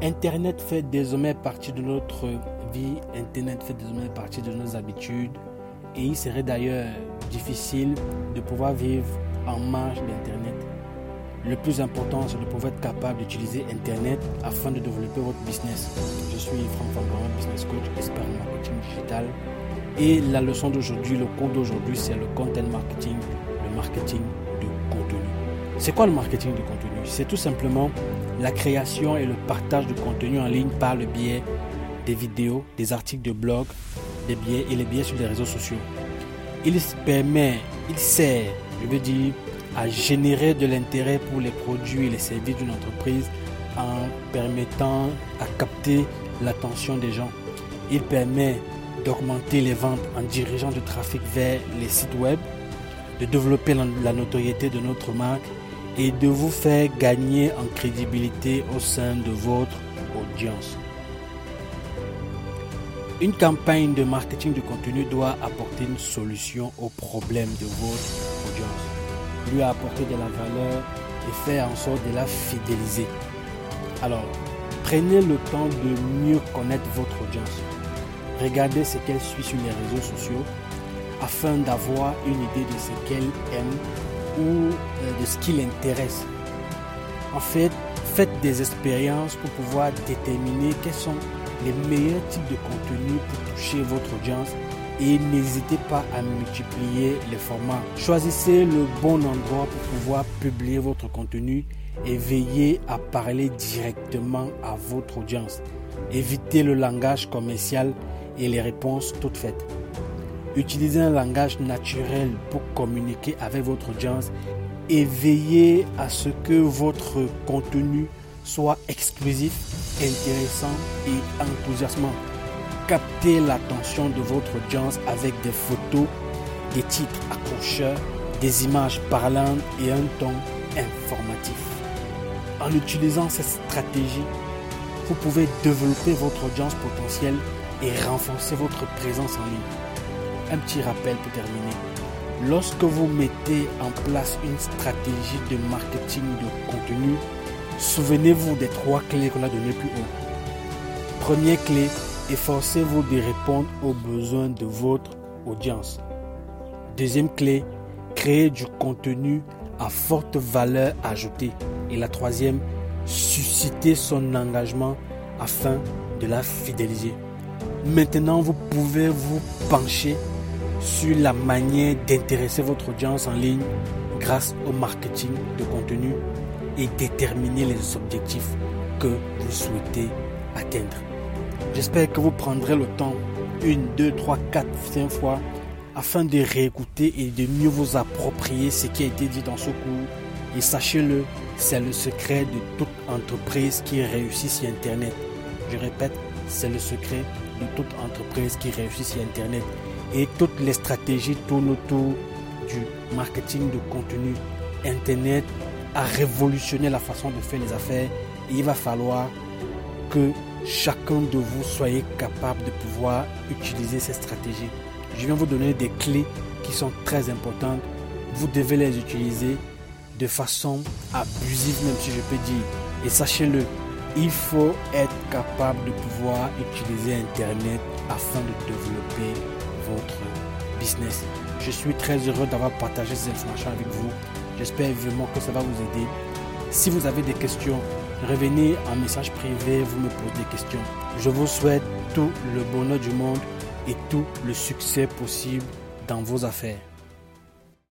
Internet fait désormais partie de notre vie, Internet fait désormais partie de nos habitudes et il serait d'ailleurs difficile de pouvoir vivre en marge d'Internet. Le plus important, c'est de pouvoir être capable d'utiliser Internet afin de développer votre business. Je suis Franck Fangaron, business coach, expert en marketing digital. Et la leçon d'aujourd'hui, le cours d'aujourd'hui, c'est le content marketing, le marketing de contenu. C'est quoi le marketing de contenu? C'est tout simplement la création et le partage de contenu en ligne par le biais des vidéos, des articles de blog, des biais et les biais sur les réseaux sociaux. Il permet, il sert, je veux dire, à générer de l'intérêt pour les produits et les services d'une entreprise en permettant à capter l'attention des gens. Il permet d'augmenter les ventes en dirigeant du trafic vers les sites web, de développer la notoriété de notre marque et de vous faire gagner en crédibilité au sein de votre audience. Une campagne de marketing de contenu doit apporter une solution au problème de votre audience, lui apporter de la valeur et faire en sorte de la fidéliser. Alors, prenez le temps de mieux connaître votre audience. Regardez ce qu'elle suit sur les réseaux sociaux afin d'avoir une idée de ce qu'elle aime ou euh, de ce qui l'intéresse. En fait, faites des expériences pour pouvoir déterminer quels sont les meilleurs types de contenus pour toucher votre audience et n'hésitez pas à multiplier les formats. Choisissez le bon endroit pour pouvoir publier votre contenu et veillez à parler directement à votre audience. Évitez le langage commercial et les réponses toutes faites. Utilisez un langage naturel pour communiquer avec votre audience et veillez à ce que votre contenu soit exclusif, intéressant et enthousiasmant. Captez l'attention de votre audience avec des photos, des titres accrocheurs, des images parlantes et un ton informatif. En utilisant cette stratégie, vous pouvez développer votre audience potentielle et renforcer votre présence en ligne un petit rappel pour terminer. Lorsque vous mettez en place une stratégie de marketing de contenu, souvenez-vous des trois clés qu'on a données plus haut. Première clé, efforcez-vous de répondre aux besoins de votre audience. Deuxième clé, créez du contenu à forte valeur ajoutée. Et la troisième, suscitez son engagement afin de la fidéliser. Maintenant, vous pouvez vous pencher sur la manière d'intéresser votre audience en ligne grâce au marketing de contenu et déterminer les objectifs que vous souhaitez atteindre. J'espère que vous prendrez le temps, une, deux, trois, quatre, cinq fois, afin de réécouter et de mieux vous approprier ce qui a été dit dans ce cours. Et sachez-le, c'est le secret de toute entreprise qui réussit sur Internet. Je répète, c'est le secret de toute entreprise qui réussit sur Internet et toutes les stratégies tournent autour du marketing de contenu. Internet a révolutionné la façon de faire les affaires et il va falloir que chacun de vous soyez capable de pouvoir utiliser ces stratégies. Je viens vous donner des clés qui sont très importantes. Vous devez les utiliser de façon abusive, même si je peux dire. Et sachez-le, il faut être capable de pouvoir utiliser Internet afin de développer votre business. Je suis très heureux d'avoir partagé ces informations avec vous. J'espère vraiment que ça va vous aider. Si vous avez des questions, revenez en message privé, vous me posez des questions. Je vous souhaite tout le bonheur du monde et tout le succès possible dans vos affaires.